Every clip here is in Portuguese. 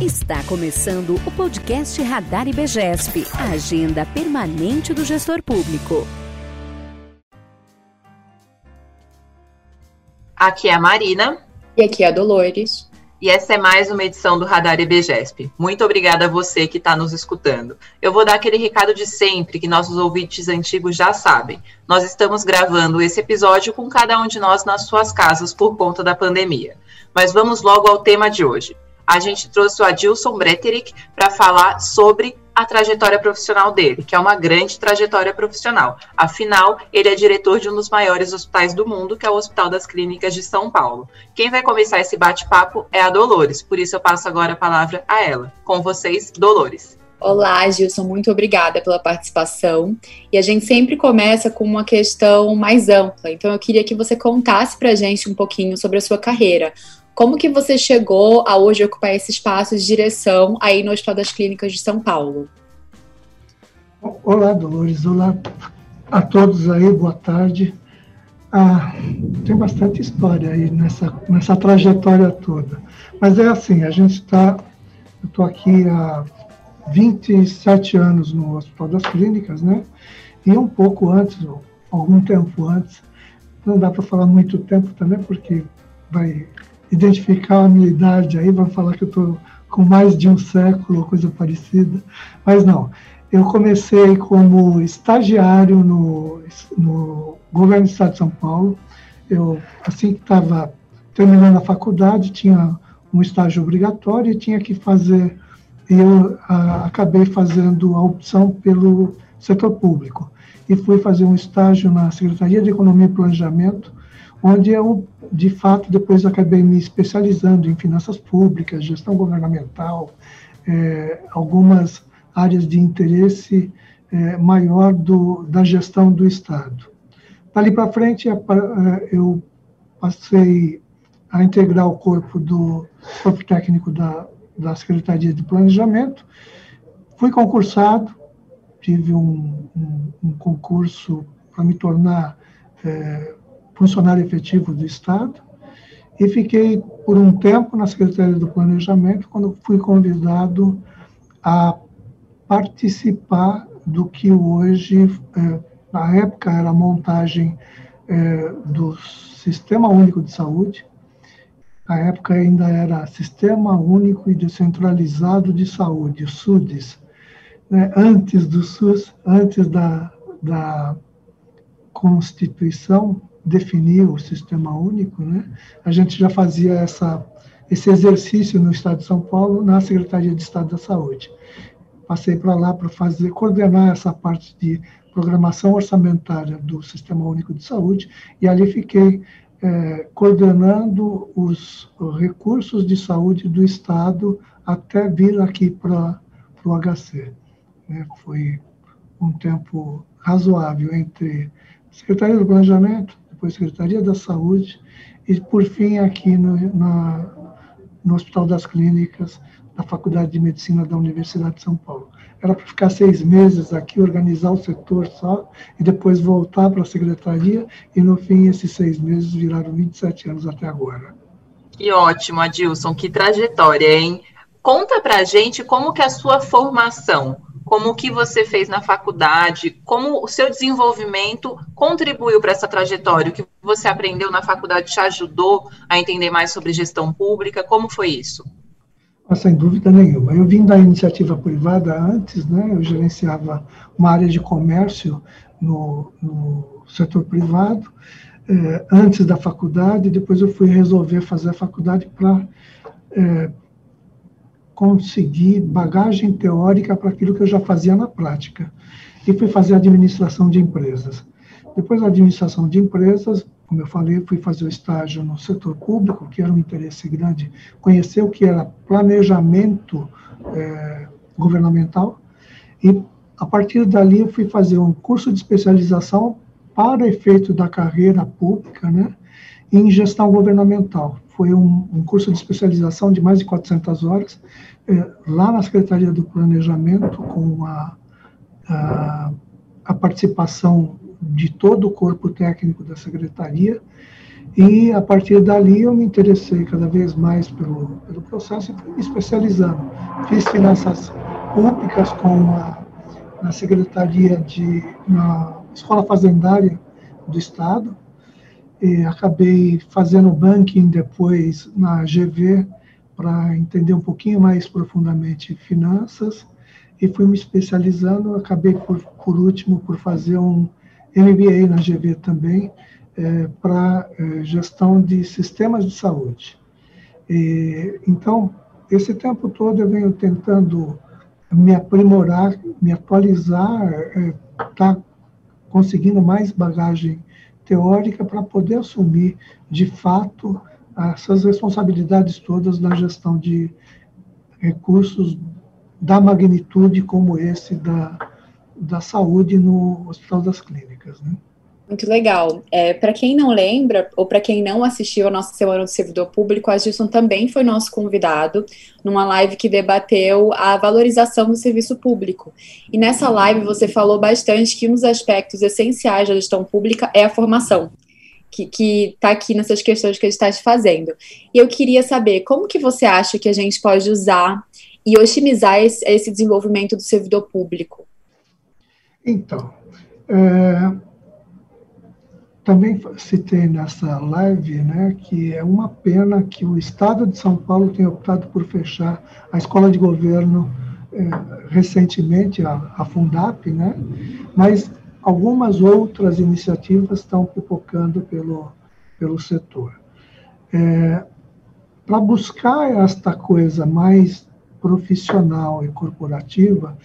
Está começando o podcast Radar IBGESP, a agenda permanente do gestor público. Aqui é a Marina. E aqui é a Dolores. E essa é mais uma edição do Radar IBGESP. Muito obrigada a você que está nos escutando. Eu vou dar aquele recado de sempre que nossos ouvintes antigos já sabem. Nós estamos gravando esse episódio com cada um de nós nas suas casas por conta da pandemia. Mas vamos logo ao tema de hoje a gente trouxe o Adilson Breterick para falar sobre a trajetória profissional dele, que é uma grande trajetória profissional. Afinal, ele é diretor de um dos maiores hospitais do mundo, que é o Hospital das Clínicas de São Paulo. Quem vai começar esse bate-papo é a Dolores, por isso eu passo agora a palavra a ela. Com vocês, Dolores. Olá, Gilson, muito obrigada pela participação. E a gente sempre começa com uma questão mais ampla, então eu queria que você contasse para a gente um pouquinho sobre a sua carreira. Como que você chegou a hoje ocupar esse espaço de direção aí no Hospital das Clínicas de São Paulo? Olá, Dolores. Olá a todos aí, boa tarde. Ah, tem bastante história aí nessa, nessa trajetória toda. Mas é assim, a gente está. Eu estou aqui há 27 anos no Hospital das Clínicas, né? E um pouco antes, algum tempo antes, não dá para falar muito tempo também, porque vai identificar a minha idade aí, vai falar que eu estou com mais de um século coisa parecida, mas não. Eu comecei como estagiário no, no governo do estado de São Paulo. Eu, assim que estava terminando a faculdade, tinha um estágio obrigatório e tinha que fazer. Eu a, acabei fazendo a opção pelo setor público e fui fazer um estágio na Secretaria de Economia e Planejamento, onde eu, de fato, depois acabei me especializando em finanças públicas, gestão governamental, é, algumas áreas de interesse é, maior do, da gestão do Estado. Dali para frente, é, eu passei a integrar o corpo do corpo técnico da, da Secretaria de Planejamento, fui concursado, tive um, um, um concurso para me tornar é, funcionário efetivo do Estado, e fiquei por um tempo na Secretaria do Planejamento, quando fui convidado a participar do que hoje, é, na época, era a montagem é, do Sistema Único de Saúde. Na época ainda era Sistema Único e Descentralizado de Saúde, SUDES. Né? Antes do SUS, antes da, da Constituição, definiu o sistema único, né, a gente já fazia essa, esse exercício no Estado de São Paulo, na Secretaria de Estado da Saúde. Passei para lá para fazer, coordenar essa parte de programação orçamentária do Sistema Único de Saúde, e ali fiquei é, coordenando os recursos de saúde do Estado até vir aqui para o HC. Né? Foi um tempo razoável entre Secretaria do Planejamento, depois Secretaria da Saúde e, por fim, aqui no, na, no Hospital das Clínicas da Faculdade de Medicina da Universidade de São Paulo. Era para ficar seis meses aqui, organizar o setor só, e depois voltar para a secretaria, e no fim, esses seis meses viraram 27 anos até agora. Que ótimo, Adilson, que trajetória, hein? Conta para gente como que é a sua formação como o que você fez na faculdade, como o seu desenvolvimento contribuiu para essa trajetória, o que você aprendeu na faculdade te ajudou a entender mais sobre gestão pública, como foi isso? Ah, sem dúvida nenhuma. Eu vim da iniciativa privada antes, né? Eu gerenciava uma área de comércio no, no setor privado, eh, antes da faculdade, depois eu fui resolver fazer a faculdade para eh, conseguir bagagem teórica para aquilo que eu já fazia na prática. E fui fazer administração de empresas. Depois da administração de empresas, como eu falei, fui fazer o estágio no setor público, que era um interesse grande, conhecer o que era planejamento é, governamental. E a partir dali eu fui fazer um curso de especialização para efeito da carreira pública, né, em gestão governamental. Foi um, um curso de especialização de mais de 400 horas, é, lá na Secretaria do Planejamento, com a, a, a, participação de todo o corpo técnico da Secretaria, E a partir dali eu me interessei cada vez mais pelo, pelo processo e fui me especializando. Fiz finanças públicas com a, na Secretaria de. na Escola Fazendária do Estado, e acabei fazendo banking depois na GV para entender um pouquinho mais profundamente finanças e fui me especializando. Acabei, por, por último, por fazer um MBA na GV também, é, para é, gestão de sistemas de saúde. E, então, esse tempo todo eu venho tentando me aprimorar, me atualizar, estar é, tá conseguindo mais bagagem teórica para poder assumir, de fato, essas responsabilidades todas na gestão de recursos da magnitude como esse da, da saúde no Hospital das Clínicas. Né? Muito legal. É, para quem não lembra, ou para quem não assistiu a nossa Semana do Servidor Público, a Gilson também foi nosso convidado numa live que debateu a valorização do serviço público. E nessa live você falou bastante que um dos aspectos essenciais da gestão pública é a formação, que está aqui nessas questões que a gente está te fazendo. E eu queria saber como que você acha que a gente pode usar e otimizar esse, esse desenvolvimento do servidor público? Então, é também citei nessa live né, que é uma pena que o Estado de São Paulo tenha optado por fechar a escola de governo é, recentemente, a, a Fundap, né, mas algumas outras iniciativas estão pipocando pelo, pelo setor. É, Para buscar esta coisa mais profissional e corporativa,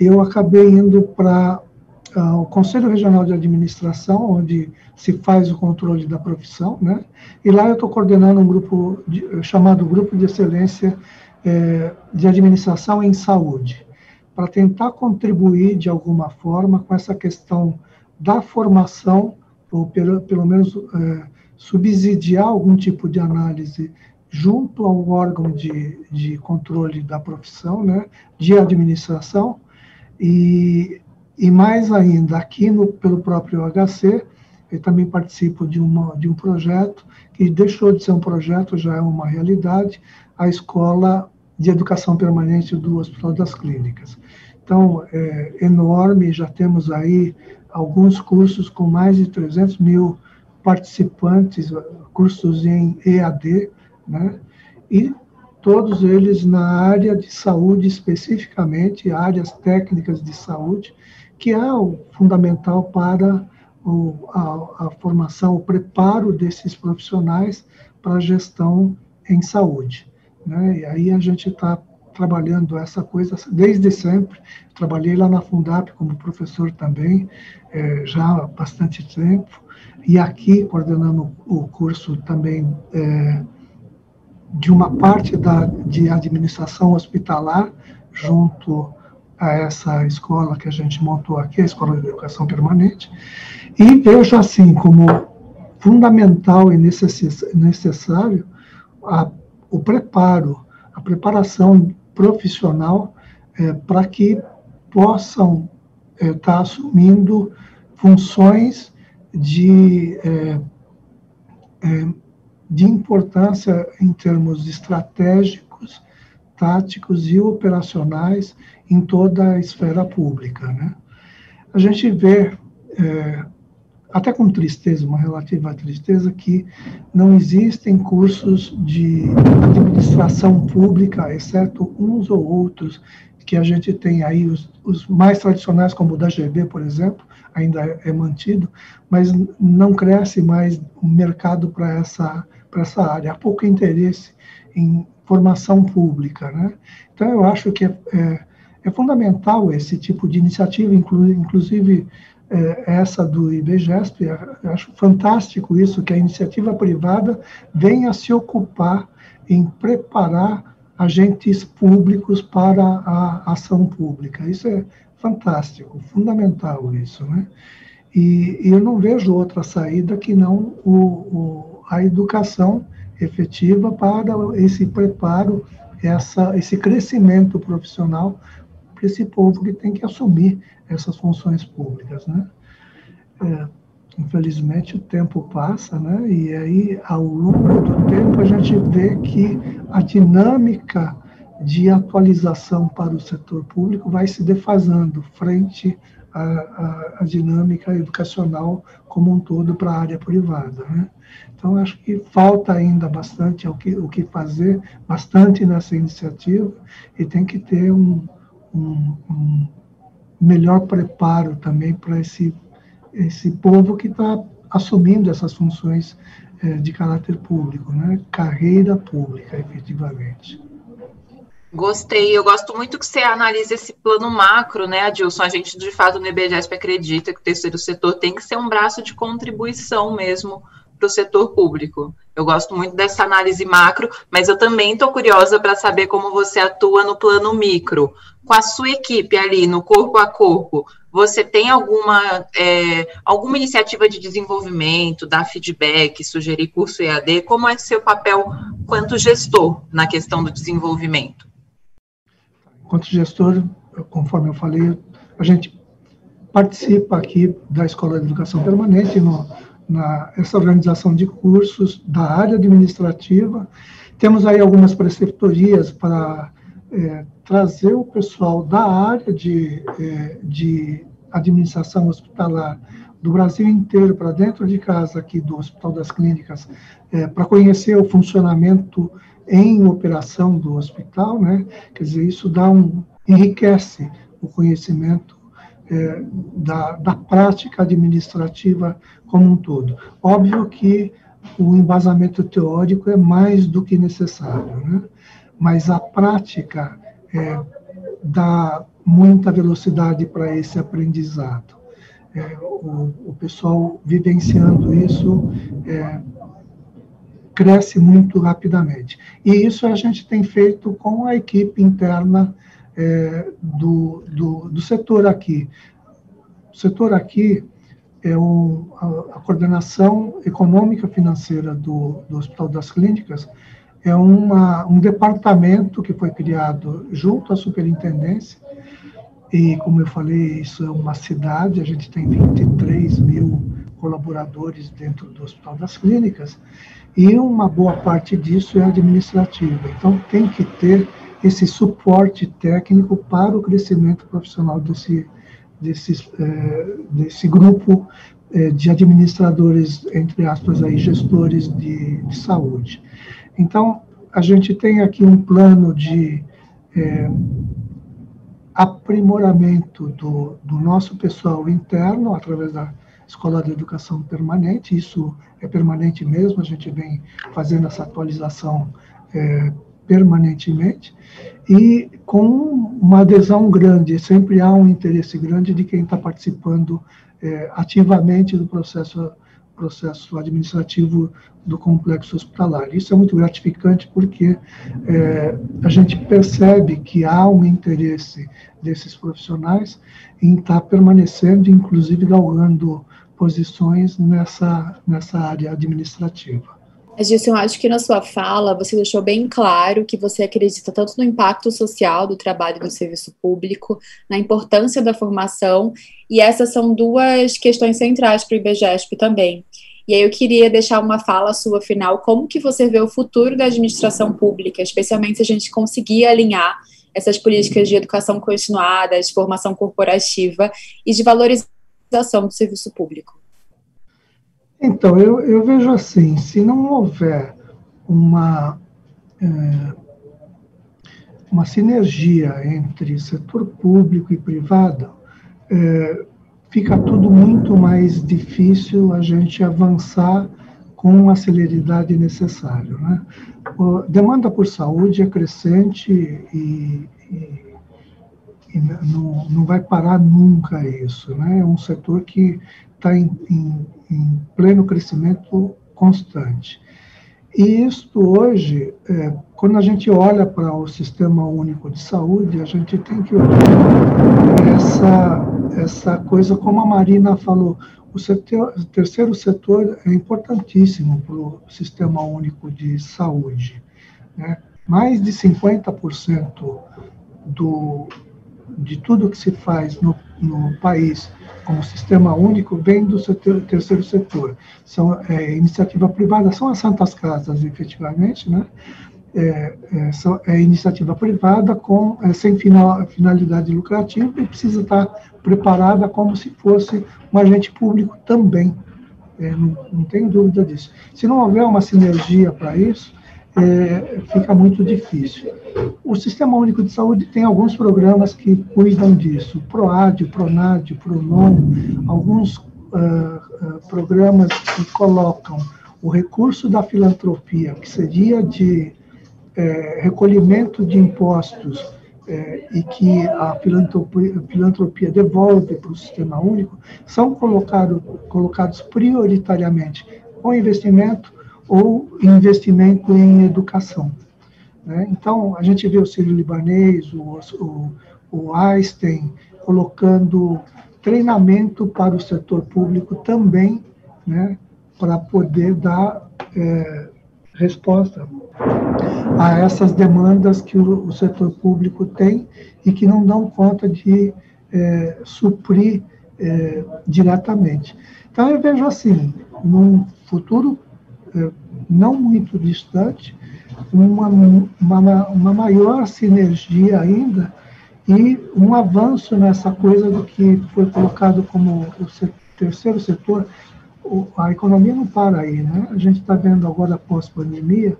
eu acabei indo para o Conselho Regional de Administração, onde se faz o controle da profissão, né? E lá eu estou coordenando um grupo de, chamado Grupo de Excelência eh, de Administração em Saúde, para tentar contribuir de alguma forma com essa questão da formação, ou pelo, pelo menos eh, subsidiar algum tipo de análise junto ao órgão de, de controle da profissão, né, de administração, e e mais ainda, aqui no, pelo próprio HC, eu também participo de, uma, de um projeto que deixou de ser um projeto, já é uma realidade, a Escola de Educação Permanente do Hospital das Clínicas. Então, é enorme, já temos aí alguns cursos com mais de 300 mil participantes, cursos em EAD, né? E todos eles na área de saúde especificamente, áreas técnicas de saúde, que é o fundamental para o, a, a, formação, o preparo desses profissionais para a gestão em saúde. Né? E aí a gente está trabalhando essa coisa desde sempre. Trabalhei lá na Fundap como professor também, é, já há bastante tempo, e aqui coordenando o curso também é, de uma parte da, de administração hospitalar, junto a essa escola que a gente montou aqui, a Escola de Educação Permanente, e vejo assim como fundamental e necessário a, o preparo, a preparação profissional é, para que possam estar é, tá assumindo funções de, é, é, de importância em termos estratégicos, táticos e operacionais em toda a esfera pública. Né? A gente vê, é, até com tristeza, uma relativa tristeza, que não existem cursos de administração pública, exceto uns ou outros que a gente tem aí, os, os mais tradicionais, como o da GB, por exemplo, ainda é, é mantido, mas não cresce mais o mercado para essa, essa área. Há pouco interesse em formação pública. Né? Então, eu acho que é, é é fundamental esse tipo de iniciativa, inclusive é, essa do IBGESP, acho fantástico isso, que a iniciativa privada venha se ocupar em preparar agentes públicos para a ação pública. Isso é fantástico, fundamental isso, né? E, e eu não vejo outra saída que não o, o, a educação efetiva para esse preparo, essa, esse crescimento profissional esse povo que tem que assumir essas funções públicas. Né? É, infelizmente o tempo passa, né? E aí ao longo do tempo a gente vê que a dinâmica de atualização para o setor público vai se defasando frente à, à, à dinâmica educacional como um todo para a área privada, né? Então acho que falta ainda bastante o que, o que fazer, bastante nessa iniciativa e tem que ter um, um, um melhor preparo também para esse esse povo que está assumindo essas funções é, de caráter público, né? carreira pública, efetivamente. Gostei, eu gosto muito que você analise esse plano macro, né, Adilson? A gente, de fato, no IBGESP acredita que o terceiro setor tem que ser um braço de contribuição mesmo para o setor público. Eu gosto muito dessa análise macro, mas eu também estou curiosa para saber como você atua no plano micro. Com a sua equipe ali, no corpo a corpo, você tem alguma, é, alguma iniciativa de desenvolvimento, dar feedback, sugerir curso EAD? Como é seu papel quanto gestor na questão do desenvolvimento? Quanto gestor, conforme eu falei, a gente participa aqui da Escola de Educação Permanente, no, na, essa organização de cursos da área administrativa. Temos aí algumas preceptorias para é, trazer o pessoal da área de, é, de administração hospitalar do Brasil inteiro para dentro de casa aqui do Hospital das Clínicas, é, para conhecer o funcionamento em operação do hospital, né? Quer dizer, isso dá um enriquece o conhecimento é, da, da prática administrativa como um todo. Óbvio que o embasamento teórico é mais do que necessário, né? mas a prática é, dá muita velocidade para esse aprendizado. É, o, o, pessoal vivenciando isso é, cresce muito rapidamente. E isso a gente tem feito com a equipe interna é, do, do, do, setor aqui. O setor aqui é um, a, a coordenação econômica financeira do, do Hospital das Clínicas é uma, um departamento que foi criado junto à superintendência, e como eu falei, isso é uma cidade, a gente tem 23 mil colaboradores dentro do Hospital das Clínicas, e uma boa parte disso é administrativa. Então, tem que ter esse suporte técnico para o crescimento profissional desse, desse, é, desse grupo é, de administradores, entre aspas, aí, gestores de, de saúde. Então, a gente tem aqui um plano de é, aprimoramento do, do nosso pessoal interno, através da Escola de Educação Permanente, isso é permanente mesmo, a gente vem fazendo essa atualização é, permanentemente, e com uma adesão grande, sempre há um interesse grande de quem está participando é, ativamente do processo processo administrativo do complexo hospitalar. Isso é muito gratificante porque é, a gente percebe que há um interesse desses profissionais em estar permanecendo, inclusive galgando posições nessa, nessa área administrativa. Gilson, eu acho que na sua fala você deixou bem claro que você acredita tanto no impacto social do trabalho do serviço público, na importância da formação, e essas são duas questões centrais para o IBGESP também. E aí eu queria deixar uma fala sua final, como que você vê o futuro da administração pública, especialmente se a gente conseguir alinhar essas políticas de educação continuada, de formação corporativa e de valorização do serviço público. Então, eu, eu vejo assim, se não houver uma, é, uma sinergia entre setor público e privado, é, fica tudo muito mais difícil a gente avançar com a celeridade necessária. Né? Demanda por saúde é crescente e, e, e não, não vai parar nunca isso. Né? É um setor que está em, em, em pleno crescimento constante. E isto hoje, é, quando a gente olha para o Sistema Único de Saúde, a gente tem que olhar essa, essa coisa, como a Marina falou, o, setor, terceiro setor é importantíssimo para o Sistema Único de Saúde. Né? Mais de 50% do, de tudo que se faz no, no país como sistema único vem do setor, terceiro setor. São é, iniciativa privada, são as santas casas, efetivamente, né? É, é, é iniciativa privada com é, sem final, finalidade lucrativa e precisa estar preparada como se fosse um agente público também. É, não, não tenho dúvida disso. Se não houver uma sinergia para isso, é, fica muito difícil. O Sistema Único de Saúde tem alguns programas que cuidam disso, o PROAD, PRONAD, PRONOM, alguns uh, uh, programas que colocam o recurso da filantropia, que seria de é, recolhimento de impostos é, e que a filantropia, a filantropia devolve para o sistema único, são colocado, colocados prioritariamente com investimento ou investimento em educação. Né? Então, a gente vê o Sírio Libanês, o, o, o Einstein, colocando treinamento para o setor público também, né, para poder dar é, resposta a essas demandas que o, o, setor público tem e que não dão conta de é, suprir é, diretamente. Então, eu vejo assim, num futuro é, não muito distante, uma, uma, uma maior sinergia ainda e um avanço nessa coisa do que foi colocado como o terceiro setor. A economia não para aí, né? A gente está vendo agora, pós-pandemia,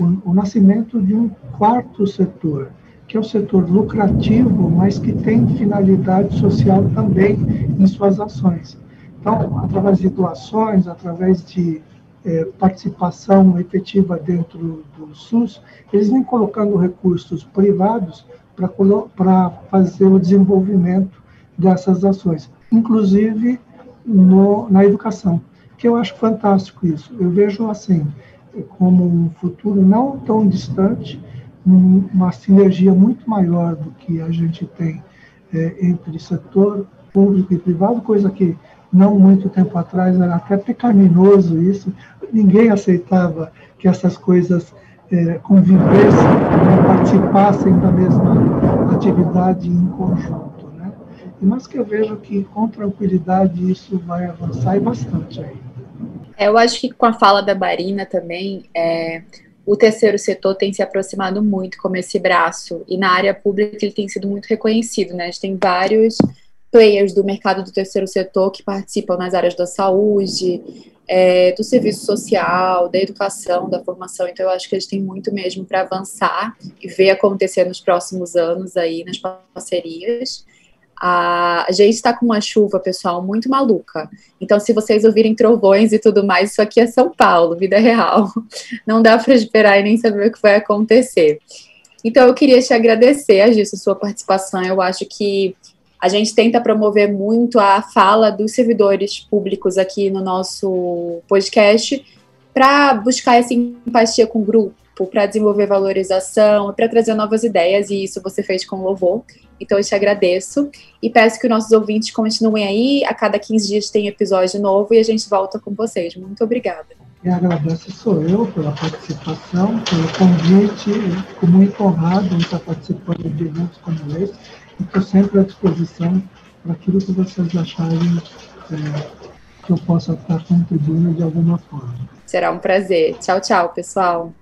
o, o nascimento de um quarto setor, que é o setor lucrativo, mas que tem finalidade social também em suas ações. Então, através de doações, através de é, participação efetiva dentro do SUS, eles vêm colocando recursos privados para fazer o desenvolvimento dessas ações, inclusive no, na educação, que eu acho fantástico isso. Eu vejo assim, como um futuro não tão distante, um, uma sinergia muito maior do que a gente tem é, entre setor público e privado, coisa que não muito tempo atrás era até pecaminoso isso, ninguém aceitava que essas coisas é, convivessem, né, participassem da mesma atividade em conjunto. Né? Mas que eu vejo que com tranquilidade isso vai avançar e bastante aí. É, eu acho que com a fala da Barina também, é, o terceiro setor tem se aproximado muito como esse braço, e na área pública ele tem sido muito reconhecido, né? A gente tem vários players do mercado do terceiro setor que participam nas áreas da saúde, é, do serviço social, da educação, da formação. Então, eu acho que eles têm muito mesmo para avançar e ver acontecer nos próximos anos aí nas parcerias. A gente está com uma chuva, pessoal, muito maluca. Então, se vocês ouvirem trovões e tudo mais, isso aqui é São Paulo, vida real. Não dá para esperar e nem saber o que vai acontecer. Então, eu queria te agradecer, Agilson, sua participação. Eu acho que a gente tenta promover muito a fala dos servidores públicos aqui no nosso podcast para buscar essa empatia com o grupo, para desenvolver valorização, para trazer novas ideias, e isso você fez com louvor. Então eu te agradeço e peço que nossos ouvintes continuem aí. A cada 15 dias tem episódio novo e a gente volta com vocês. Muito obrigada. E agradeço sou eu pela participação, pelo convite. fico muito honrado em estar participando de eventos como esse estou sempre à disposição para aquilo que vocês acharem é, que eu possa estar contribuindo de alguma forma. Será um prazer. Tchau, tchau, pessoal.